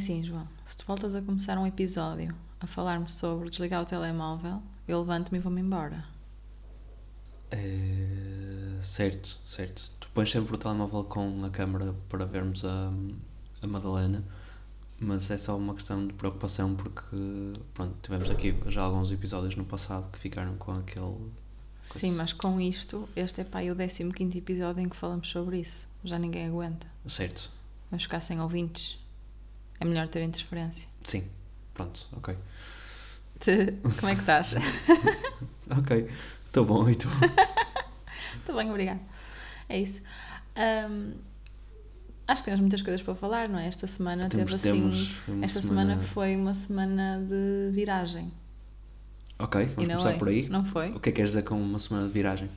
assim, João, se tu voltas a começar um episódio a falar-me sobre desligar o telemóvel, eu levanto-me e vou-me embora. É, certo, certo. Tu pões sempre o telemóvel com a câmera para vermos a, a Madalena, mas é só uma questão de preocupação porque pronto, tivemos aqui já alguns episódios no passado que ficaram com aquele. Sim, mas com isto, este é pá, o 15 episódio em que falamos sobre isso. Já ninguém aguenta. Certo. Vamos ficar sem ouvintes. É melhor ter interferência. Sim, pronto, ok. Te... Como é que estás? ok, estou bom e tu? Estou bem, obrigada. É isso. Um, acho que temos muitas coisas para falar, não é? Esta semana Temos- teve assim. Esta semana- semana foi uma semana de viragem. Ok, vamos começar é? por aí. Não foi? O que é que queres dizer com uma semana de viragem?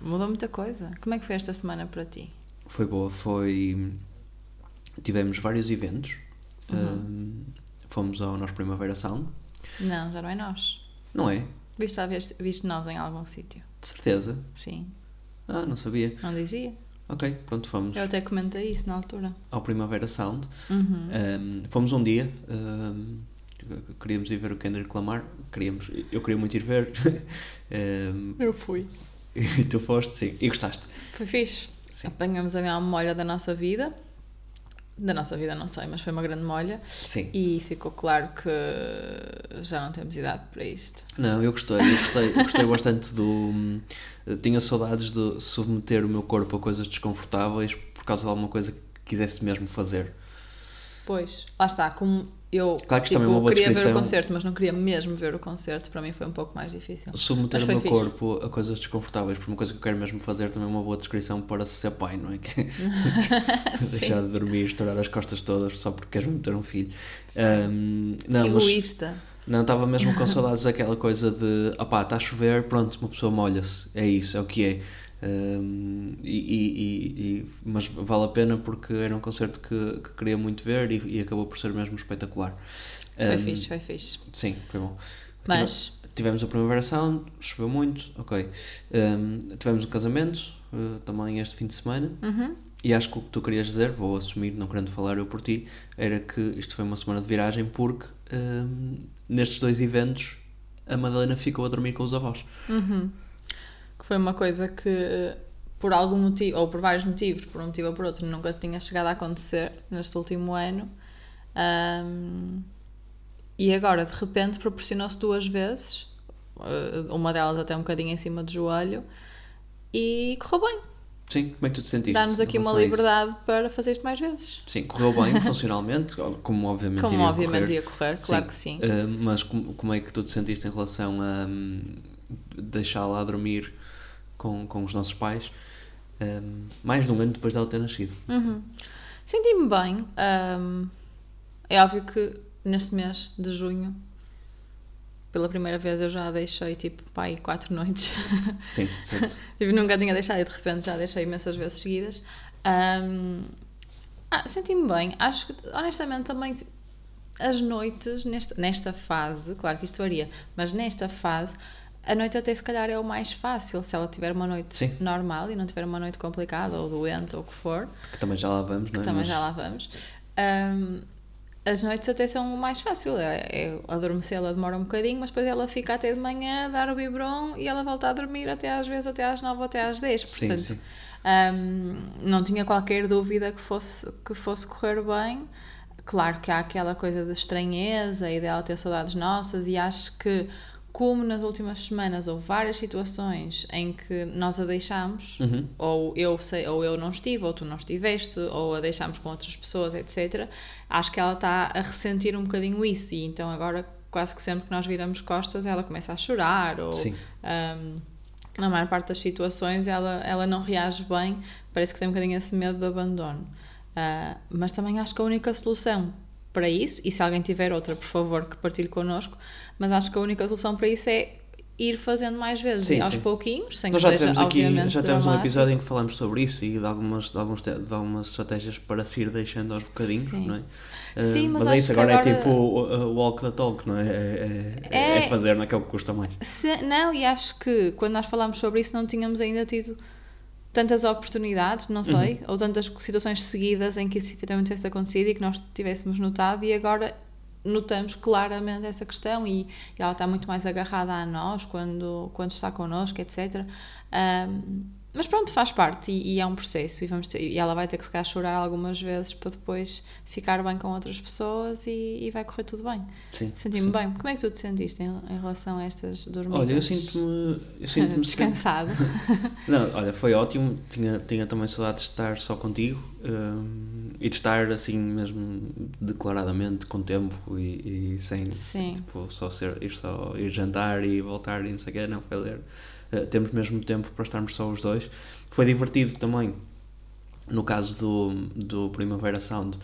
Mudou muita coisa. Como é que foi esta semana para ti? Foi boa, foi. Tivemos vários eventos. Uhum. Ahm, fomos ao nosso Primavera Sound. Não, já não é nós. Não é? Viste, vez- viste nós em algum sítio? De certeza. Sim. Ah, não sabia. Não dizia? Ok, pronto, fomos Eu até comentei isso na altura. ao Primavera Sound. Uhum. Ahm, fomos um dia. ahm, queríamos ir ver o Kendrick Lamar. Queríamos, eu queria muito ir ver. Ahm, Eu fui. e tu foste, sim. E gostaste. Foi fixe. Sim. Apanhamos a minha molha da nossa vida. Da nossa vida não sei, mas foi uma grande molha. Sim. E ficou claro que já não temos idade para isto. Não, eu gostei, eu gostei, eu gostei bastante do. Tinha saudades de submeter o meu corpo a coisas desconfortáveis por causa de alguma coisa que quisesse mesmo fazer. Pois, lá está, como eu Claro que tipo, também é uma boa queria ver o concerto, mas não queria mesmo ver o concerto, para mim foi um pouco mais difícil. Submeter o meu fixe. corpo a coisas desconfortáveis por uma coisa que eu quero mesmo fazer também é uma boa descrição para ser pai, não é? Que- Deixar de dormir, estourar as costas todas só porque queres mesmo ter um filho. Hum, não, que mas egoísta. não estava mesmo com saudades daquela coisa de opá, está a chover, pronto, uma pessoa molha-se, é isso, é o que é. Hum, e, e- e- mas vale a pena porque era um concerto que, que queria muito ver e, e acabou por ser mesmo espetacular. Foi Hum, fixe, foi fixe. Sim, foi bom. Mas- Tive- Tivemos a Primavera Sound, choveu muito, ok. Hum, tivemos um casamento uh, também este fim de semana Uhum. e acho que o que tu querias dizer, vou assumir, não querendo falar eu por ti, era que isto foi uma semana de viragem porque nestes dois eventos a Madalena ficou a dormir com os avós. Uhum. Que foi uma coisa que, por algum motivo, ou por vários motivos, por um motivo ou por outro, nunca tinha chegado a acontecer neste último ano. Ahm, e agora, de repente, proporcionou-se duas vezes, eh, uma delas até um bocadinho em cima do joelho, e correu bem. Sim, como é que tu te sentiste? Dar-nos em aqui uma liberdade para fazer isto mais vezes. Sim, correu bem funcionalmente, como obviamente Como iria obviamente correr. ia correr, claro que sim. Uh, mas como, como é que tu te sentiste em relação a hum, deixá-la a dormir com, com os nossos pais hum, mais de um ano depois dela ter nascido? Uhum. Senti-me bem. ahm, é óbvio que neste mês de junho, pela primeira vez, eu já deixei tipo pai quatro noites. Sim, certo. tipo, nunca tinha deixado e de repente já deixei imensas vezes seguidas. Ahm, ah, Senti-me bem. Acho que, honestamente, também as noites, nesta, nesta fase, claro que isto varia, mas nesta fase. A noite até se calhar é o mais fácil, se ela tiver uma noite Sim. normal e não tiver uma noite complicada ou doente ou o que for. Que também já lá vamos, não é? Também Mas- já lá vamos. Ahm, as noites até são o mais fácil. É, é adormecer, ela demora um bocadinho, mas depois ela fica até de manhã, dar o biberon e ela volta a dormir até às vezes até às 9 ou até às 10. Sim, Portanto, sim. ahm, não tinha qualquer dúvida que fosse, que fosse correr bem. Claro que há aquela coisa de estranheza e dela ter saudades nossas, e acho que, como nas últimas semanas houve várias situações em que nós a deixámos, Uhum. ou eu sei, ou eu não estive, ou tu não estiveste, ou a deixámos com outras pessoas, etc. Acho que ela está a ressentir um bocadinho isso, e então agora quase que sempre que nós viramos costas ela começa a chorar, ou ahm, na maior parte das situações ela, ela não reage bem, parece que tem um bocadinho esse medo de abandono. Ah, mas também acho que a única solução para isso, e se alguém tiver outra, por favor, que partilhe connosco, mas acho que a única solução para isso é ir fazendo mais vezes, Sim, aos sim. pouquinhos, sem Nós que já seja temos aqui obviamente já temos um dramático. episódio em que falamos sobre isso e de algumas, de alguns, de algumas estratégias para se ir deixando aos bocadinhos, Sim. não é? Sim, Ah, mas é isso, que agora, é agora- tipo o, o walk the talk, não é? É, é, É. é fazer, não é que é o que custa mais. Se- não, e acho que quando nós falámos sobre isso não tínhamos ainda tido tantas oportunidades, não sei, uhum. ou tantas situações seguidas em que isso efetivamente tivesse acontecido e que nós tivéssemos notado e agora notamos claramente essa questão e, e ela está muito mais agarrada a nós quando, quando está connosco, etc. Um, mas pronto, faz parte e, e, é um processo e, vamos ter, e ela vai ter que se calhar chorar algumas vezes para depois ficar bem com outras pessoas e, e vai correr tudo bem. Sim. Senti-me bem. Como é que tu te sentiste em, em relação a estas dormidas? Olha, eu sinto-me sinto descansado. Não, olha, foi ótimo. Tinha, tinha também saudade de estar só contigo um, e de estar assim mesmo declaradamente com tempo e, e sem Sim. tipo, só ser, ir só ir jantar e voltar e não sei o quê, não foi ler uh, temos mesmo tempo para estarmos só os dois. Foi divertido também, no caso do, do Primavera Sound,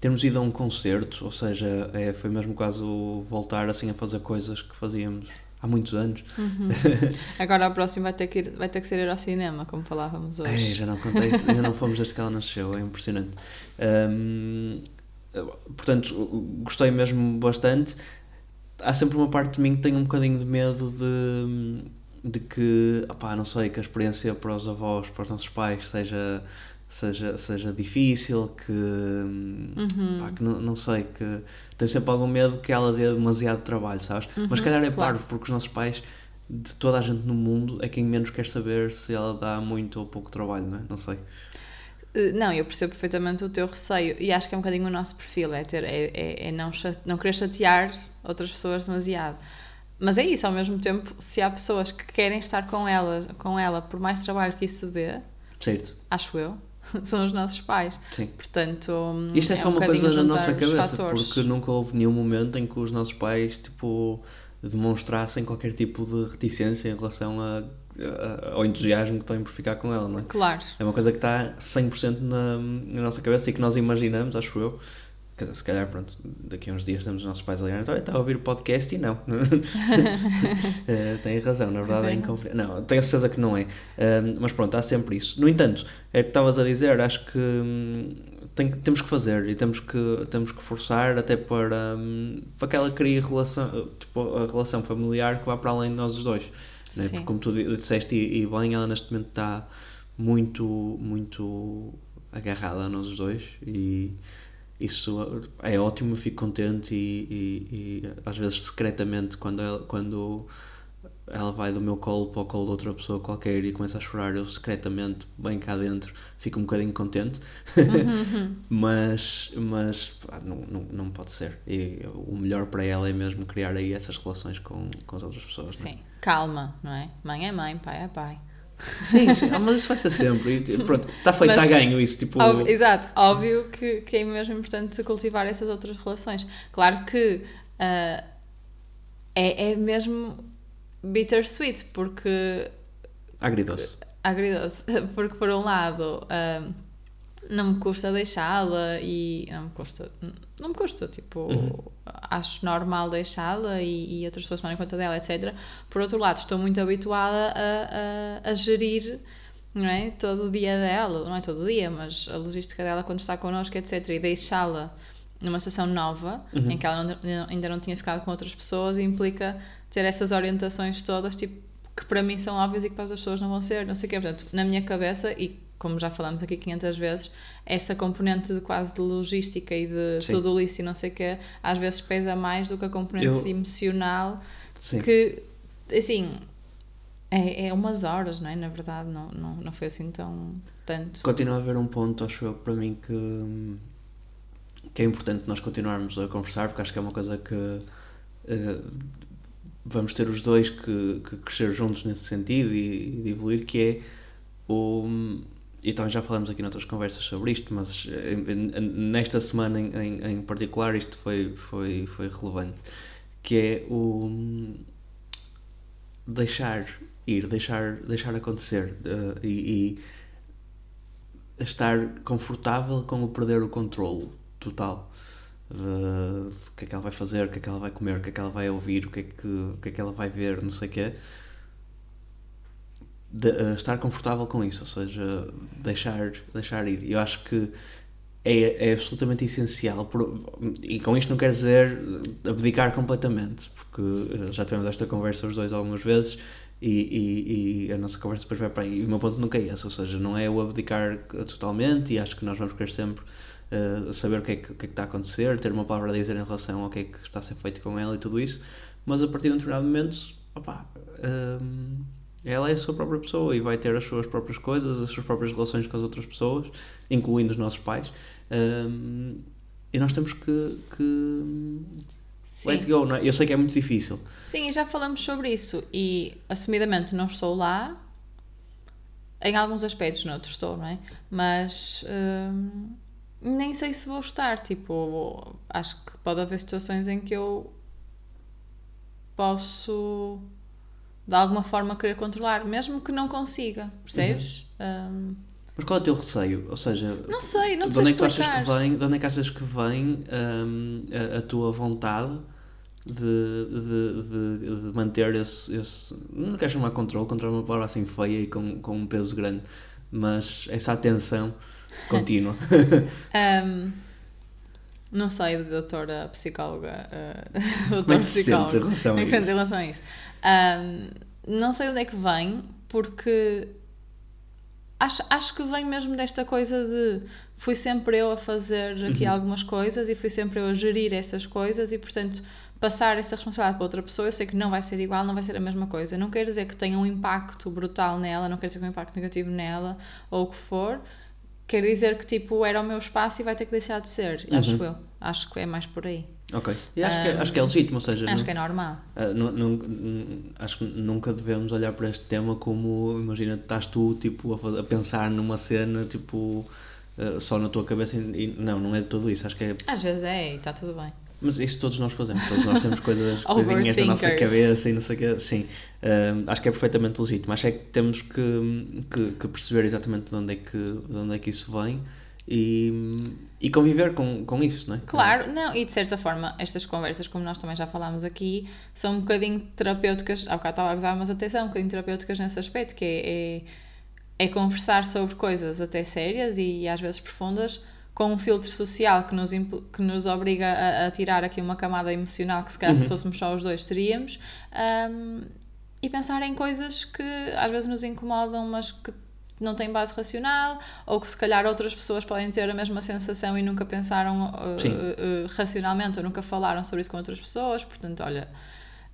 termos ido a um concerto, ou seja, é, foi mesmo quase voltar assim a fazer coisas que fazíamos há muitos anos. Uhum. Agora o próximo vai ter, que ir, vai ter que ser ir ao cinema, como falávamos hoje. É, já não contei, ainda não fomos desde que ela nasceu, é impressionante. Um, portanto, gostei mesmo bastante. Há sempre uma parte de mim que tem um bocadinho de medo de de que, opá, não sei, que a experiência para os avós, para os nossos pais seja seja, seja difícil, que, uhum. pá, que não, não sei, que tenho sempre algum medo que ela dê demasiado trabalho, sabes? Uhum, Mas calhar é claro. parvo, porque os nossos pais, de toda a gente no mundo, é quem menos quer saber se ela dá muito ou pouco trabalho, não é? Não sei. Eh, não, eu percebo perfeitamente o teu receio e acho que é um bocadinho o nosso perfil, é, ter, é, é, é não, não querer chatear outras pessoas demasiado. Mas é isso, ao mesmo tempo, se há pessoas que querem estar com ela, com ela por mais trabalho que isso dê, certo. acho eu, são os nossos pais. Sim. Portanto, isto é, é só um uma coisa na nossa cabeça, porque nunca houve nenhum momento em que os nossos pais, tipo, demonstrassem qualquer tipo de reticência em relação a, a, ao entusiasmo que têm por ficar com ela, não é? Claro. É uma coisa que está 100% na, na nossa cabeça e que nós imaginamos, acho eu, Quer dizer, se calhar, pronto, daqui a uns dias temos os nossos pais a ligar, olha, está a ouvir o podcast e não. é, tem razão, na verdade é, inconfidente. Não, tenho certeza que não é. mas pronto, há sempre isso. No entanto, é o que estavas a dizer, acho que hum, tem, temos que fazer e temos que, temos que forçar até para, hum, para que ela crie relação, tipo, a relação familiar que vá para além de nós os dois. Né? Porque, como tu disseste e, e bem, ela neste momento está muito, muito agarrada a nós os dois e isso é ótimo, fico contente e, e, e, às vezes secretamente quando ela, quando ela vai do meu colo para o colo de outra pessoa qualquer e começa a chorar, eu secretamente, bem cá dentro, fico um bocadinho contente. Uhum. mas mas pá, não, não, não pode ser. E o melhor para ela é mesmo criar aí essas relações com, com as outras pessoas. É? Sim, calma, não é? Mãe é mãe, pai é pai. Sim, sim, ah, mas isso vai ser sempre. E, pronto, está feito, está ganho isso. Tipo... Óbvio, exato, óbvio que, que é mesmo importante cultivar essas outras relações. Claro que uh, é, é mesmo bittersweet, porque. Agridoce. Agridoce, porque por um lado. Uh, não me custa deixá-la e não me custa, não me custa, tipo, uhum. acho normal deixá-la e, e, outras pessoas tomarem conta dela, etc. Por outro lado, estou muito habituada a, a, a, gerir, não é? Todo o dia dela, não é todo o dia, mas a logística dela quando está connosco, etc. E deixá-la numa situação nova, uhum. em que ela não, ainda não tinha ficado com outras pessoas, implica ter essas orientações todas, tipo, que para mim são óbvias e que para as pessoas não vão ser, não sei o quê. Portanto, na minha cabeça, e como já falamos aqui 500 vezes, essa componente de quase de logística e de Sim. tudo isso e não sei o que, às vezes pesa mais do que a componente Eu... emocional Sim. que, assim, é, é umas horas, não é? Na verdade, não, não, não foi assim tão tanto. Continua a haver um ponto, acho eu, para mim que, que é importante nós continuarmos a conversar, porque acho que é uma coisa que uh, vamos ter os dois que, que crescer juntos nesse sentido e, e evoluir, que é o e também já falamos aqui noutras conversas sobre isto, mas eh, nesta semana em, em, em, particular isto foi, foi, foi relevante, que é o deixar ir, deixar, deixar acontecer uh, e, e, estar confortável com o perder o controle total do que é que ela vai fazer, o que é que ela vai comer, o que é que ela vai ouvir, o que é que, o que, é que ela vai ver, não sei o quê de, uh, estar confortável com isso, ou seja, deixar, deixar ir. Eu acho que é, é absolutamente essencial, por, e com isto não quer dizer abdicar completamente, porque uh, já tivemos esta conversa os dois algumas vezes, E, e, e, a nossa conversa depois vai para aí. E o meu ponto nunca é esse, ou seja, não é o abdicar totalmente e acho que nós vamos querer sempre uh, saber o que, é que, o que, é que está a acontecer, ter uma palavra a dizer em relação ao que é que está a ser feito com ela e tudo isso, mas a partir de um determinado momento, opa, um, ela é a sua própria pessoa e vai ter as suas próprias coisas, as suas próprias relações com as outras pessoas, incluindo os nossos pais. Um, e nós temos que, que Sim. let go, não é? Eu sei que é muito difícil. Sim, e já falamos sobre isso. E assumidamente não estou lá. Em alguns aspectos, noutros estou, não é? Mas hum, nem sei se vou estar. Tipo, acho que pode haver situações em que eu posso de alguma forma querer controlar, mesmo que não consiga, percebes? Uhum. Um, mas qual é o teu receio? Ou seja, não sei, não sei de onde, é que achas que vem, de onde é que achas que vem um, a, a, tua vontade de, de, de, de manter esse, esse, Não quero chamar controle, controle é uma palavra assim feia e com, com um peso grande, mas essa atenção contínua. um, não sei, doutora psicóloga. Uh, doutora Como é que psicóloga. Em relação a, é isso? relação a isso? Um, não sei onde é que vem, porque acho, acho que vem mesmo desta coisa de fui sempre eu a fazer aqui uhum. algumas coisas e fui sempre eu a gerir essas coisas e, portanto, passar essa responsabilidade para outra pessoa, eu sei que não vai ser igual, não vai ser a mesma coisa. Não quer dizer que tenha um impacto brutal nela, não quer dizer que tenha um impacto negativo nela ou o que for. Quer dizer que, tipo, era o meu espaço e vai ter que deixar de ser, uhum. acho eu. Acho que é mais por aí. Ok. E acho, um, que, é, acho que é legítimo, ou seja... Acho não, que é normal. Não, não, acho que nunca devemos olhar para este tema como, imagina, estás tu, tipo, a, a pensar numa cena, tipo, uh, só na tua cabeça e, e, não, não é de tudo isso, acho que é... Às vezes é e está tudo bem. Mas isso todos nós fazemos, todos nós temos coisas, coisinhas na nossa cabeça e não sei o quê, sim. Uh, acho que é perfeitamente legítimo, acho é que temos que, que, que perceber exatamente de onde é que, de onde é que isso vem e, e conviver com, com isso, não é? Claro, não, e de certa forma, estas conversas, como nós também já falámos aqui, são um bocadinho terapêuticas, há bocado estava a gozar, mas até são um bocadinho terapêuticas nesse aspecto, que é, é, é conversar sobre coisas até sérias e, e, às vezes profundas, com um filtro social que nos, que nos obriga a, a tirar aqui uma camada emocional que se calhar uhum. se fôssemos só os dois teríamos, um, e pensar em coisas que às vezes nos incomodam, mas que não tem base racional, ou que se calhar outras pessoas podem ter a mesma sensação e nunca pensaram uh, uh, racionalmente ou nunca falaram sobre isso com outras pessoas. Portanto, olha,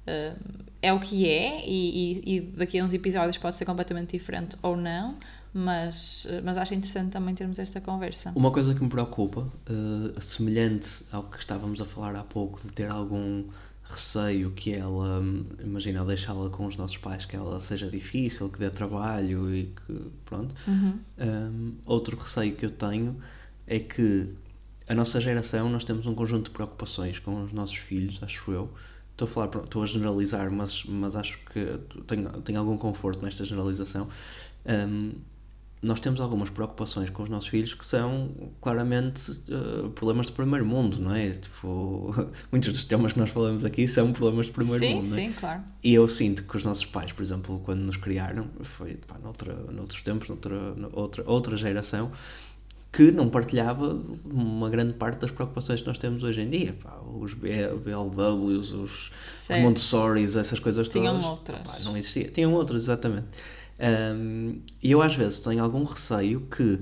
uh, é o que é, e, e, e, daqui a uns episódios pode ser completamente diferente ou não, mas, mas acho interessante também termos esta conversa. Uma coisa que me preocupa, semelhante ao que estávamos a falar há pouco, de ter algum receio que ela, imagina, deixá-la com os nossos pais, que ela seja difícil, que dê trabalho e que, pronto. Uhum. Um, outro receio que eu tenho é que a nossa geração, nós temos um conjunto de preocupações com os nossos filhos, acho eu. Estou a falar, estou a generalizar, mas, mas acho que tenho, tenho algum conforto nesta generalização. Um, nós temos algumas preocupações com os nossos filhos que são claramente uh, problemas de primeiro mundo, não é? Tipo, muitos dos temas que nós falamos aqui são problemas de primeiro sim, mundo. Sim, sim, claro. E eu sinto que os nossos pais, por exemplo, quando nos criaram, foi pá, noutra, noutros tempos, noutra, noutra outra geração, que não partilhava uma grande parte das preocupações que nós temos hoje em dia. Pá, os BLWs, os, os Montessoris, essas coisas todas. Tinham outras. Pá, não existia. Tinham outras, exatamente. Um, e eu às vezes tenho algum receio que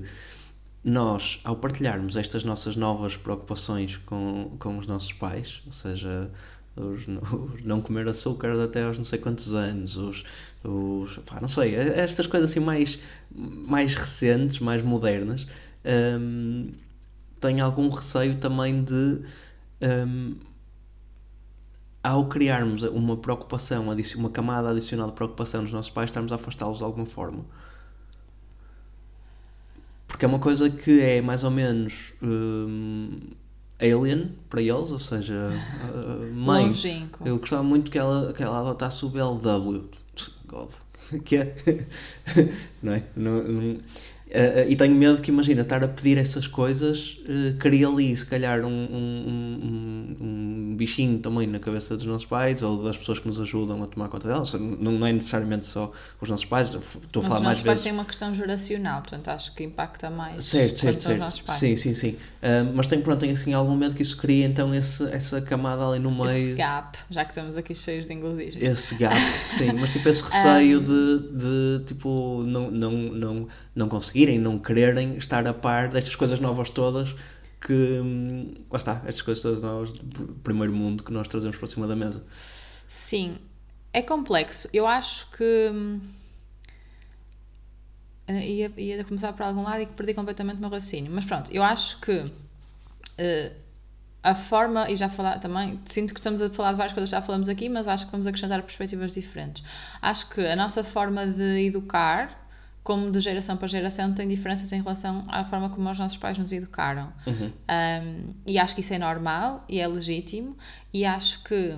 nós, ao partilharmos estas nossas novas preocupações com, com os nossos pais, ou seja, os, os não comer açúcar até aos não sei quantos anos, os, os pá, não sei, estas coisas assim mais, mais recentes, mais modernas, um, tenho algum receio também de um, ao criarmos uma preocupação, uma camada adicional de preocupação nos nossos pais, estamos a afastá-los de alguma forma. Porque é uma coisa que é mais ou menos um, alien para eles, ou seja, uh, mãe. Longínquo. Eu gostava muito que ela, que ela adotasse o BLW. God. Que é. não é? Não, não, Uh, e tenho medo que, imagina, estar a pedir essas coisas, uh, cria ali, se calhar, um, um, um, um, bichinho também na cabeça dos nossos pais ou das pessoas que nos ajudam a tomar conta delas. Não, não é necessariamente só os nossos pais, estou a falar os mais nossos pais vezes. têm uma questão geracional, portanto acho que impacta mais Certo, certo, os certo. pais. Sim, sim, sim. Uh, mas tenho, pronto, tenho assim algum medo que isso crie então esse, essa camada ali no meio. Esse gap, já que estamos aqui cheios de inglesismo. Esse gap, sim, mas tipo esse receio de, de tipo não, não, não, não conseguirem, não quererem estar a par destas coisas novas todas que hum, lá está, estas coisas todas novas do primeiro mundo que nós trazemos para cima da mesa. Sim, é complexo. Eu acho que hum, ia, ia começar por algum lado e que perdi completamente o meu raciocínio. Mas pronto, eu acho que uh, a forma, e já falar também, sinto que estamos a falar de várias coisas já falamos aqui, mas acho que vamos acrescentar perspectivas diferentes. Acho que a nossa forma de educar, como de geração para geração, tem diferenças em relação à forma como os nossos pais nos educaram. Uhum. Um, e acho que isso é normal e é legítimo, e acho que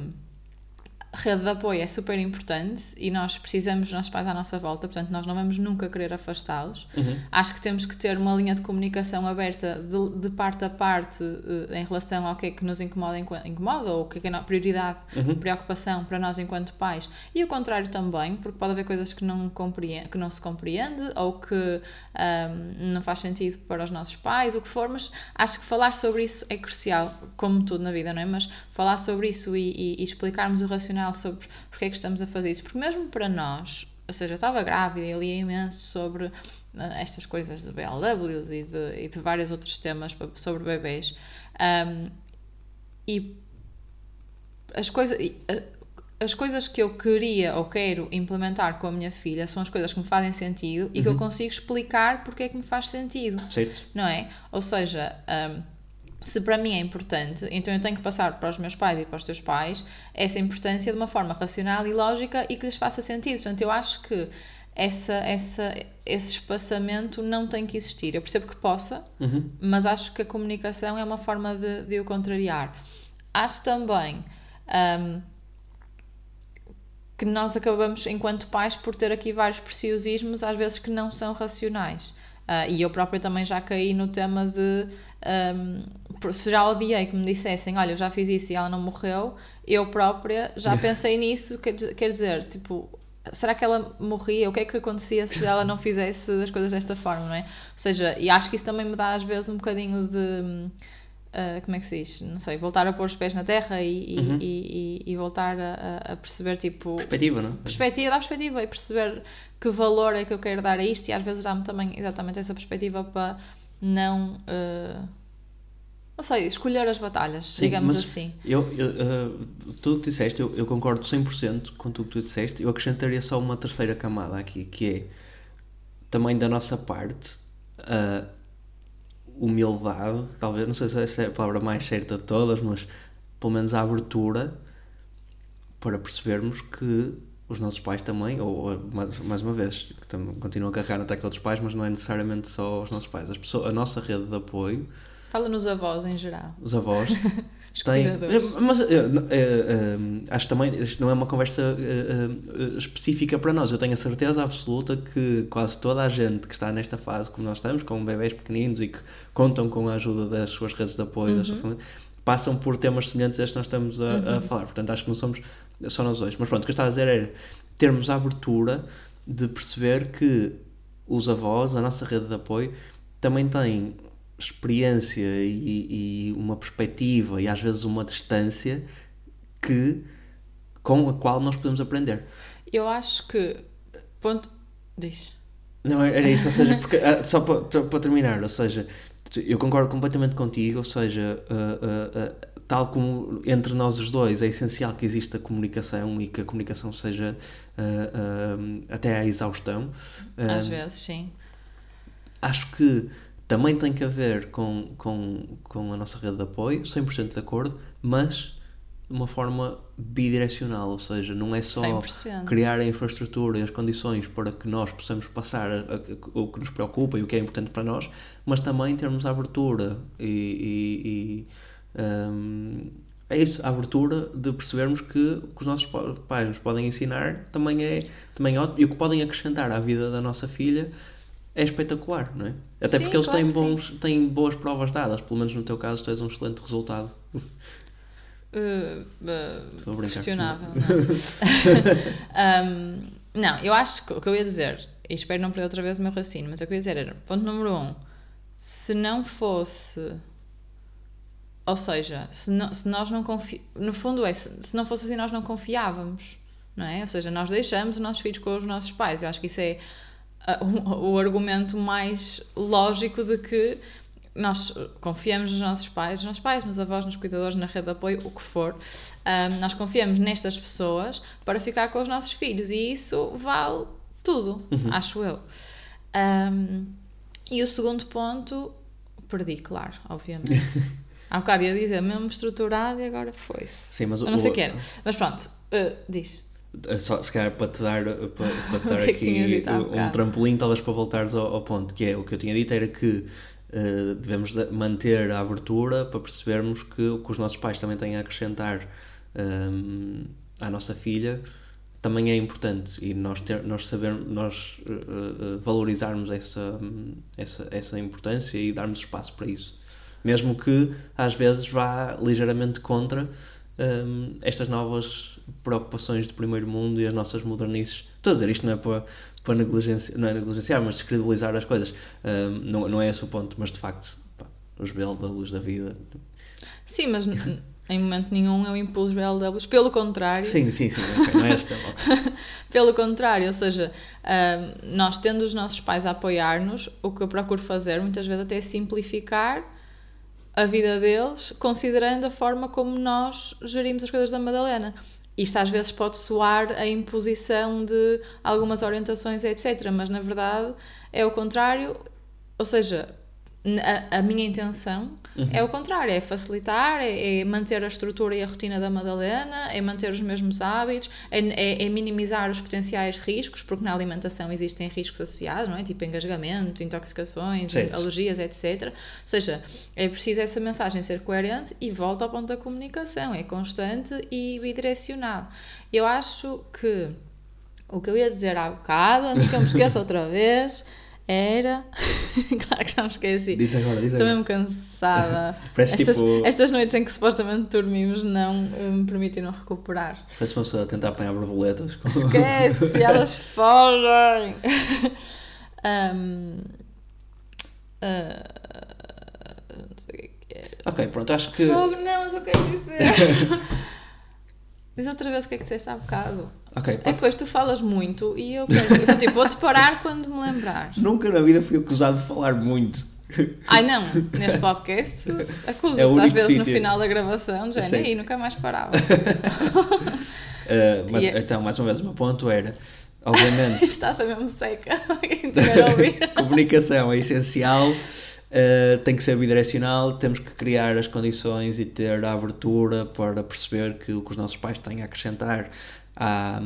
rede de apoio é super importante e nós precisamos dos nossos pais à nossa volta, portanto, nós não vamos nunca querer afastá-los. Uhum. Acho que temos que ter uma linha de comunicação aberta de, de parte a parte uh, em relação ao que é que nos incomoda, incomoda ou o que é que é a prioridade, Uhum. preocupação para nós enquanto pais. E o contrário também, porque pode haver coisas que não, compreende, que não se compreende ou que um, não faz sentido para os nossos pais, o que for, mas acho que falar sobre isso é crucial, como tudo na vida, não é? Mas falar sobre isso e, e, e explicarmos o racional sobre porque é que estamos a fazer isso, porque mesmo para nós, ou seja, eu estava grávida e lia imenso sobre uh, estas coisas de BLWs e de, e de vários outros temas sobre bebês. Um, e as coisas. As coisas que eu queria ou quero implementar com a minha filha são as coisas que me fazem sentido e que eu consigo explicar porque é que me faz sentido, Certo? não é? Ou seja, um, se para mim é importante, então eu tenho que passar para os meus pais e para os teus pais essa importância de uma forma racional e lógica e que lhes faça sentido. Portanto, eu acho que essa, essa, esse espaçamento não tem que existir. Eu percebo que possa, Uhum. mas acho que a comunicação é uma forma de, de o contrariar. Acho também hum, que nós acabamos, enquanto pais, por ter aqui vários preciosismos, às vezes que não são racionais. Ah, e eu própria também já caí no tema de por- se já odiei que me dissessem, olha, eu já fiz isso e ela não morreu, eu própria já pensei nisso, quer, dizer- quer dizer, tipo, será que ela morria? O que é que acontecia se ela não fizesse as coisas desta forma, não é? Ou seja, e acho que isso também me dá às vezes um bocadinho de. ah, como é que se diz? Não sei, voltar a pôr os pés na terra e, Uhum. e, e- e voltar a, a- perceber, tipo, Perspectiva, não? é? perspectiva, dá perspectiva e perceber que valor é que eu quero dar a isto e às vezes dá-me também exatamente essa perspectiva para não. eh, não sei, escolher as batalhas, Sim, digamos assim. Eu, eu, uh, tudo o que disseste, eu, eu concordo 100% com tudo o que tu disseste. Eu acrescentaria só uma terceira camada aqui, que é também da nossa parte a humildade, talvez, não sei se essa é a palavra mais certa de todas, mas pelo menos a abertura para percebermos que os nossos pais também, ou ou, mais, mais uma vez, que continuam a carregar na tecla dos pais, mas não é necessariamente só os nossos pais. As pessoas, a nossa rede de apoio, Fala nos avós em geral. os avós, Os tem, mas eh, eh, eh, acho que também isto não é uma conversa específica para nós. Eu tenho a certeza absoluta que quase toda a gente que está nesta fase como nós estamos, com bebés pequeninos e que contam com a ajuda das suas redes de apoio, da sua família, passam por temas semelhantes a estes que nós estamos a, a falar. Portanto, acho que não somos só nós dois. Mas pronto, o que eu estava a dizer era termos a abertura de perceber que os avós, a nossa rede de apoio, também têm experiência e, e uma perspectiva e às vezes uma distância que com a qual nós podemos aprender. Eu acho que. Ponto. Diz. Não, era isso, ou seja, porque, ah, só para, para terminar, ou seja, eu concordo completamente contigo, ou seja, ah, ah, ah, tal como entre nós os dois é essencial que exista comunicação e que a comunicação seja até à exaustão. Às vezes, sim. acho que também tem que haver com, com, com a nossa rede de apoio, 100% de acordo, mas de uma forma bidirecional, ou seja, não é só 100%. criar a infraestrutura e as condições para que nós possamos passar a- a- o que nos preocupa e o que é importante para nós, mas também termos a abertura e, e- e, hum, é isso, a abertura de percebermos que o que os nossos pa- pais nos podem ensinar também é, também é ótimo e o que podem acrescentar à vida da nossa filha é espetacular, não é? Até Sim, porque eles claro têm, bons, têm boas provas dadas, pelo menos no teu caso, tens um excelente resultado. Uh, uh, questionável, não. um, não, eu acho que o que eu ia dizer, e espero não perder outra vez o meu raciocínio, mas o que eu ia dizer era, ponto número um, se não fosse, ou seja, se, não- se nós não confiávamos, no fundo é, se, se não fosse assim nós não confiávamos, não é? Ou seja, nós deixamos os nossos filhos com os nossos pais, eu acho que isso é o, argumento mais lógico de que nós confiamos nos nossos pais, nos nossos pais, nos avós, nos cuidadores, na rede de apoio, o que for. Ahm, nós confiamos nestas pessoas para ficar com os nossos filhos e isso vale tudo, acho eu. Ahm, e o segundo ponto, perdi, claro, obviamente. Há um bocado ia dizer, mesmo estruturado e agora foi-se. Sim, mas o, Eu não sei o o- que era. Mas pronto, uh, diz. É Só, se calhar para te dar, para, para te dar é aqui há um bocado? trampolim, talvez para voltares ao, ao ponto, que é o que eu tinha dito era que eh, devemos de- manter a abertura para percebermos que o que os nossos pais também têm a acrescentar ehm, à nossa filha também é importante e nós, ter, nós sabermos, nós eh, eh, valorizarmos essa, essa, essa importância e darmos espaço para isso. Mesmo que às vezes vá ligeiramente contra hum, estas novas preocupações de primeiro mundo e as nossas modernices. Estou a dizer isto não é para, para negligenciar, não é negligenciar, mas descredibilizar as coisas. Hum, não, não é esse o ponto, mas de facto, pá, os BLWs da vida. Sim, mas em momento nenhum eu impus BLWs, pelo contrário. Sim, sim, sim, ok, não é ok. Pelo contrário, ou seja, ahm, nós tendo os nossos pais a apoiar-nos, o que eu procuro fazer muitas vezes até é simplificar a vida deles, considerando a forma como nós gerimos as coisas da Madalena. Isto às vezes pode soar a imposição de algumas orientações, etc. Mas na verdade é o contrário, ou seja, a, a minha intenção é o contrário, é facilitar, é, é manter a estrutura e a rotina da Madalena, é manter os mesmos hábitos, é, é- é minimizar os potenciais riscos, porque na alimentação existem riscos associados, não é? Tipo engasgamento, intoxicações, Certo. alergias, etc. Ou seja, é preciso essa mensagem ser coerente e volta ao ponto da comunicação, é constante e bidirecional. Eu acho que o que eu ia dizer há bocado, antes que eu me esqueça outra vez, era. claro que já me esqueci. Diz agora, diz Estou agora. mesmo cansada. Parece estas, tipo- estas noites em que supostamente dormimos não eh, me permitiram recuperar. Parece uma pessoa a tentar apanhar borboletas. com- Esquece, elas fogem. Ahm, ah, não sei o que é que era. ok, pronto, acho que. Fogo, não, mas eu quero dizer. Diz outra vez o que é que disseste há bocado. Ok, É depois tu falas muito e eu quero. eu, tipo, vou-te parar quando me lembrares. Nunca na vida fui acusado de falar muito. Ai não, neste podcast acuso-te É às vezes no sítio. final da gravação, já Sim. aí nunca mais parava. Uh, mas E é- então, mais uma vez, o meu ponto era, obviamente, Isto está a ser mesmo seca. Quem tiver a ouvir. comunicação é essencial, uh, tem que ser bidirecional, temos que criar as condições e ter a abertura para perceber que o que os nossos pais têm a acrescentar à,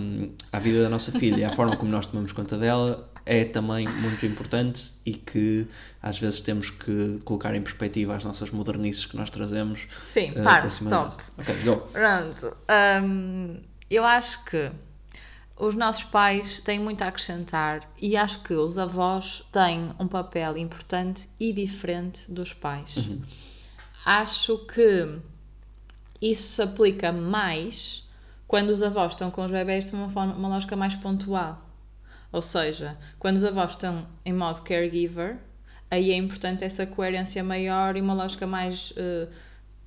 à vida da nossa filha e à forma como nós tomamos conta dela é também muito importante e que às vezes temos que colocar em perspectiva as nossas modernices que nós trazemos. Sim, uh, para, stop. Ok, go. Pronto. hum, eu acho que os nossos pais têm muito a acrescentar e acho que os avós têm um papel importante e diferente dos pais. Acho que isso se aplica mais quando os avós estão com os bebés de uma, forma, uma lógica mais pontual. Ou seja, quando os avós estão em modo caregiver, aí é importante essa coerência maior e uma lógica mais eh,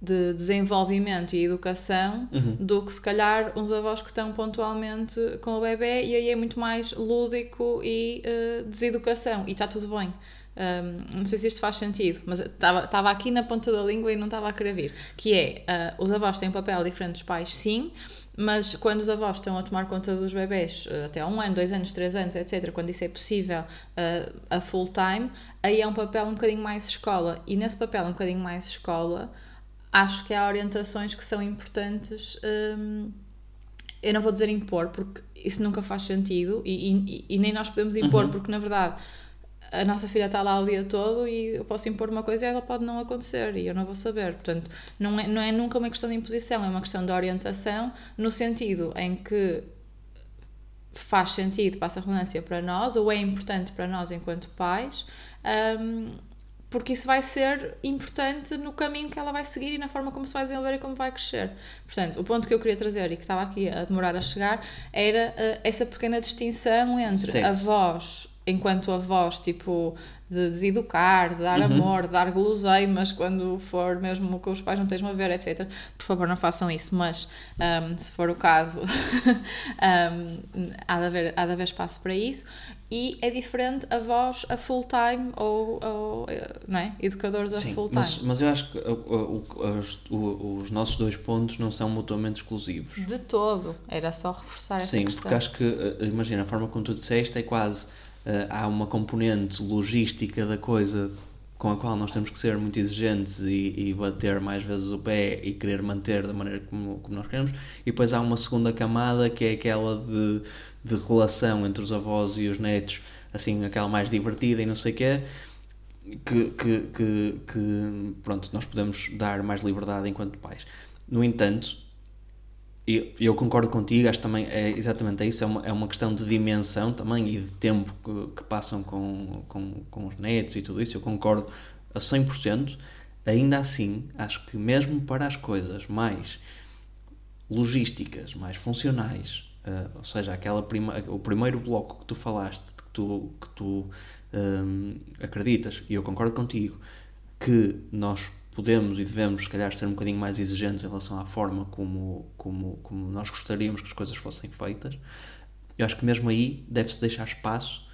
de desenvolvimento e educação do que se calhar uns avós que estão pontualmente com o bebê e aí é muito mais lúdico e eh, deseducação e está tudo bem. Um, não sei se isto faz sentido, mas estava aqui na ponta da língua e não estava a querer vir. Que é, ah, os avós têm um papel diferente dos pais, sim, mas quando os avós estão a tomar conta dos bebés ah, até há um ano, dois anos, três anos, etc., quando isso é possível ah, a full time, aí é um papel um bocadinho mais escola. E nesse papel um bocadinho mais escola, acho que há orientações que são importantes. hum, eu não vou dizer impor, porque isso nunca faz sentido e, e- e nem nós podemos impor, porque na verdade a nossa filha está lá o dia todo e eu posso impor uma coisa e ela pode não acontecer e eu não vou saber. Portanto, não é, não é nunca uma questão de imposição, é uma questão de orientação, no sentido em que faz sentido, passa relevância para nós, ou é importante para nós enquanto pais, um, porque isso vai ser importante no caminho que ela vai seguir e na forma como se vai desenvolver e como vai crescer. Portanto, o ponto que eu queria trazer e que estava aqui a demorar a chegar era uh, essa pequena distinção entre certo. avós enquanto avós, tipo, de deseducar, de dar uhum. amor, de dar guloseimas quando for mesmo com os pais não tens a ver, etc. Por favor, não façam isso, mas um, se for o caso, um, há, de haver, há de haver espaço para isso. E é diferente avós a full time ou, ou não é? educadores a full time. Mas, mas eu acho que o, o, os, os, nossos dois pontos não são mutuamente exclusivos. De todo, era só reforçar essa Sim, questão. Sim, porque acho que, eh, imagina, a forma como tu disseste é quase uh, há uma componente logística da coisa com a qual nós temos que ser muito exigentes e, e, bater mais vezes o pé e querer manter da maneira como, como, nós queremos, e depois há uma segunda camada que é aquela de, de relação entre os avós e os netos, assim, aquela mais divertida e não sei o quê, que, que, que, que, pronto, nós podemos dar mais liberdade enquanto pais. No entanto, e eu concordo contigo, acho também é exatamente isso, é uma, é uma questão de dimensão também e de tempo que, que passam com, com, com os netos e tudo isso, eu concordo a 100%. Ainda assim, acho que mesmo para as coisas mais logísticas, mais funcionais, uh, ou seja, aquela prima, o primeiro bloco que tu falaste, que tu, que tu um, acreditas, e eu concordo contigo, que nós podemos e devemos, se calhar, ser um bocadinho mais exigentes em relação à forma como, como, como nós gostaríamos que as coisas fossem feitas, eu acho que mesmo aí deve-se deixar espaço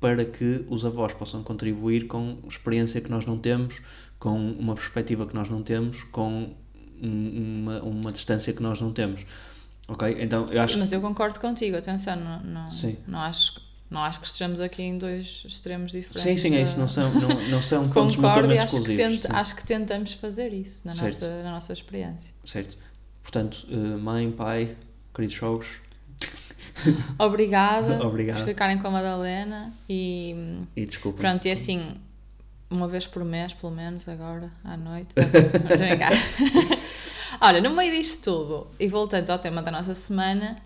para que os avós possam contribuir com experiência que nós não temos, com uma perspectiva que nós não temos, com uma, uma distância que nós não temos. Ok? Então, eu acho Mas eu concordo contigo, atenção, não, não, não acho não acho que estejamos aqui em dois extremos diferentes. Sim, sim, é isso. Não são, não, não são pontos mutuamente acho exclusivos. Que acho que tentamos fazer isso na nossa, na nossa experiência. Certo. Portanto, eh, mãe, pai, queridos jogos. Obrigada Obrigado. por ficarem com a Madalena e. E desculpa. Pronto, e assim, uma vez por mês, pelo menos, agora, à noite. Olha, no meio disto tudo, e voltando ao tema da nossa semana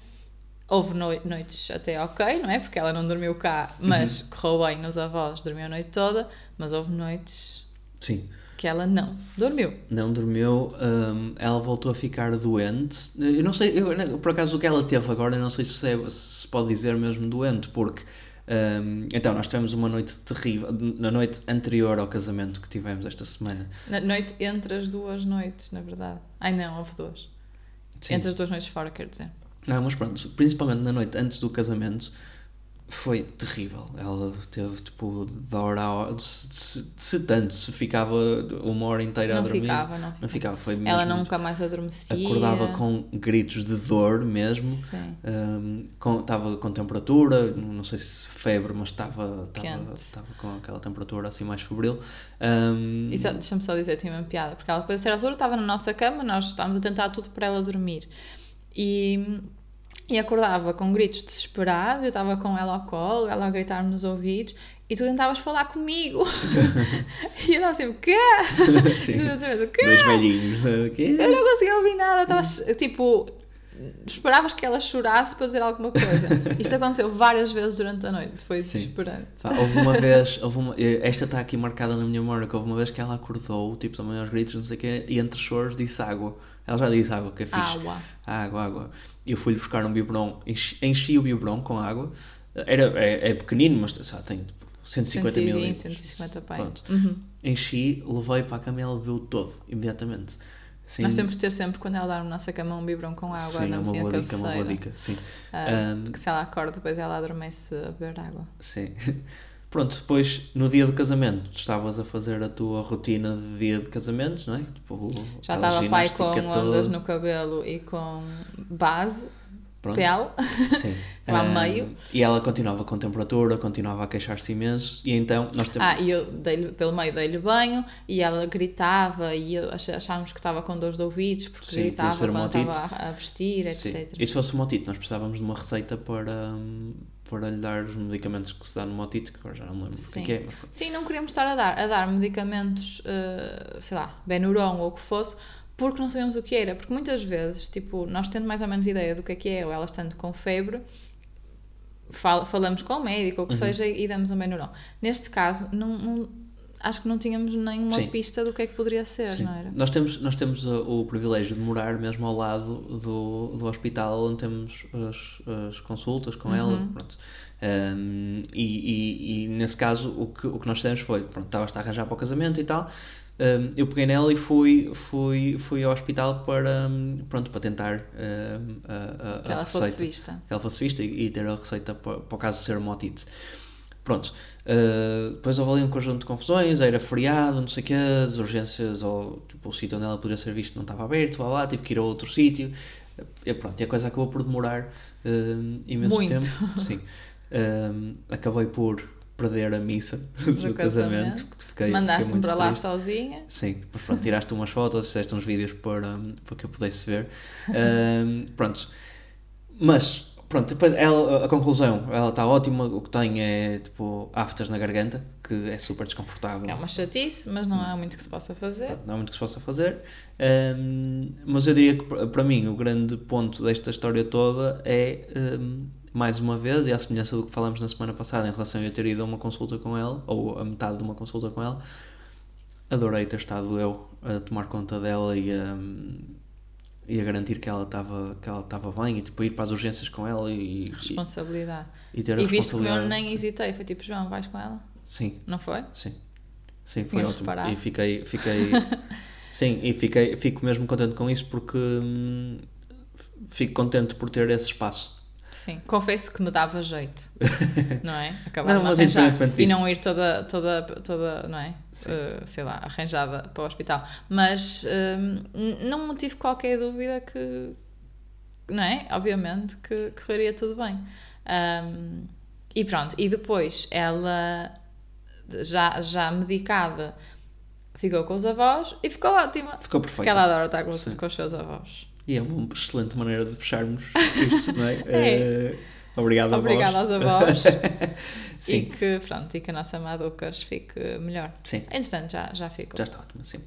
Houve noites até ok, não é? Porque ela não dormiu cá, mas uhum. correu bem nos avós, dormiu a noite toda, mas houve noites Sim. que ela não dormiu. Não dormiu, um, ela voltou a ficar doente. Eu não sei, eu, por acaso o que ela teve agora, eu não sei se, é, se pode dizer mesmo doente, porque um, então, nós tivemos uma noite terrível, na noite anterior ao casamento que tivemos esta semana. Na noite entre as duas noites, na verdade. Ai não, houve duas. Sim. Entre as duas noites fora, quer dizer. Não, mas pronto, principalmente na noite antes do casamento, foi terrível. Ela teve tipo de hora a hora, se, se, tanto, se ficava uma hora inteira não a dormir. Ficava, não ficava, não ficava. Foi mesmo, Ela nunca mais adormecia. Acordava com gritos de dor mesmo. Sim. Um, com, estava com temperatura, não sei se febre, mas estava, estava, estava com aquela temperatura assim mais febril. Um, deixa-me só dizer, tinha uma piada, porque ela depois a certa altura estava na nossa cama, nós estávamos a tentar tudo para ela dormir. E, e acordava com gritos desesperados, eu estava com ela ao colo, ela a gritar-me nos ouvidos e tu tentavas falar comigo. e eu estava o quê? Sim. quê? Dois velhinhos, o quê? Eu não conseguia ouvir nada, estava tipo, esperavas que ela chorasse para dizer alguma coisa. Isto aconteceu várias vezes durante a noite, foi desesperante. Ah, houve uma vez, houve uma, esta está aqui marcada na minha memória, que houve uma vez que ela acordou, tipo, também aos gritos, não sei o quê, e entre choros disse água. Ela já disse água, que é fixe. Água. Água, água. Eu fui-lhe buscar um biberon, enchi, enchi, o biberon com água. Era, é, é pequenino, mas tem 150 mil litros. 150 pai. Pronto. Uhum. Enchi, levei para a cama e ela bebeu todo, imediatamente. Sim. Nós temos de ter sempre, quando ela dar na nossa cama, um biberon com água sim, na mesinha de cabeceira. Sim, é uma boa dica, sim. Um, porque se ela acorda, depois ela adormece a beber água. Sim. Pronto, depois no dia do casamento estavas a fazer a tua rotina de dia de casamentos, não é? Tipo, Já estava pai com ondas no cabelo e com base, Pronto. pele, Sim. lá um, meio. E ela continuava com temperatura, continuava a queixar-se imenso e então nós temos... Ah, e eu pelo meio dei-lhe banho e ela gritava e achávamos que estava com dores de ouvidos porque Sim, gritava quando estava a vestir, etc. Sim. E se fosse motite, nós precisávamos de uma receita para para lhe dar os medicamentos que se dá no motite, que agora já não lembro Sim. o que é. Mas... Sim, não queríamos estar a dar, a dar medicamentos, uh, sei lá, Benuron ou o que fosse, porque não sabemos o que era. Porque muitas vezes, tipo, nós tendo mais ou menos ideia do que é que é, ou ela estando com febre, fal- falamos com o médico ou o que Uhum. seja e damos um não. Neste caso, não, não- acho que não tínhamos nenhuma Sim. pista do que é que poderia ser, Sim. não era? Nós temos, nós temos uh, o, privilégio de morar mesmo ao lado do, do hospital onde temos as, as consultas com ela. Uhum. Pronto. Um, e, e- e nesse caso o que, o que nós fizemos foi, pronto, estava a arranjar para o casamento e tal. um, eu peguei nela e fui, fui, fui ao hospital para, pronto, para tentar um, a, a, Que a ela fosse receita vista. que ela fosse vista e, e ter a receita para, para o caso ser uma otite. Pronto, uh, depois houve ali um conjunto de confusões, era feriado, não sei o quê, as urgências, ou tipo, o sítio onde ela podia ser vista não estava aberto, lá, tive que ir a outro sítio, e pronto, e a coisa acabou por demorar uh, imenso Muito. tempo. Sim. Um, acabei por perder a missa do, Do casamento. casamento. Mandaste-me para lá triste. sozinha. Sim, pronto, tiraste umas fotos, fizeste uns vídeos para, para que eu pudesse ver. Ahm, pronto. Mas, pronto, depois ela, a conclusão, ela está ótima, o que tem é tipo aftas na garganta, que é super desconfortável. É uma chatice, mas não há muito que se possa fazer. Pronto, Não há muito que se possa fazer. Ahm, mas eu diria que para- mim o grande ponto desta história toda é, ahm, mais uma vez, e à semelhança do que falámos na semana passada em relação a eu ter ido a uma consulta com ela, ou a metade de uma consulta com ela, adorei ter estado eu a tomar conta dela e a, e a garantir que ela estava que ela estava bem e tipo, ir para as urgências com ela e, e, Responsabilidade. e ter a E visto que eu nem hesitei, foi tipo, João, vais com ela? Sim, Não foi? sim. Sim, foi Tinhas ótimo. reparado? E fiquei, fiquei sim, e fiquei, fico mesmo contente com isso porque hum, fico contente por ter esse espaço. Sim. Confesso que me dava jeito, não é? Acabar Não, mas arranjar e não ir toda, toda, toda, não é? Uh, sei lá, arranjada para o hospital. Mas n- não tive qualquer dúvida que, não é? Obviamente que correria tudo bem. Um, e pronto, e depois ela, já, já medicada, ficou com os avós e ficou ótima. Ficou Porque perfeito. ela adora estar com, os- com os seus avós. E é uma excelente maneira de fecharmos isto, não é? É. Eh, obrigado, Obrigada avós. aos avós. E sim, que, pronto, e que a nossa amada Lucas fique melhor. sim. Entretanto, já, já ficou. Já está ótimo, sim.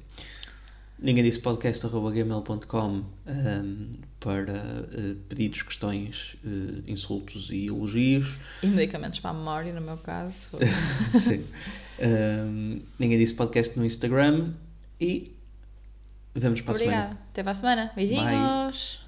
Ninguém disse podcast.gmail.com um, para eh, pedidos, questões, eh, insultos e elogios. E medicamentos para a memória, no meu caso. sim. Um, ninguém disse podcast no Instagram e vemos para a semana. Obrigada. Até para a semana. Beijinhos.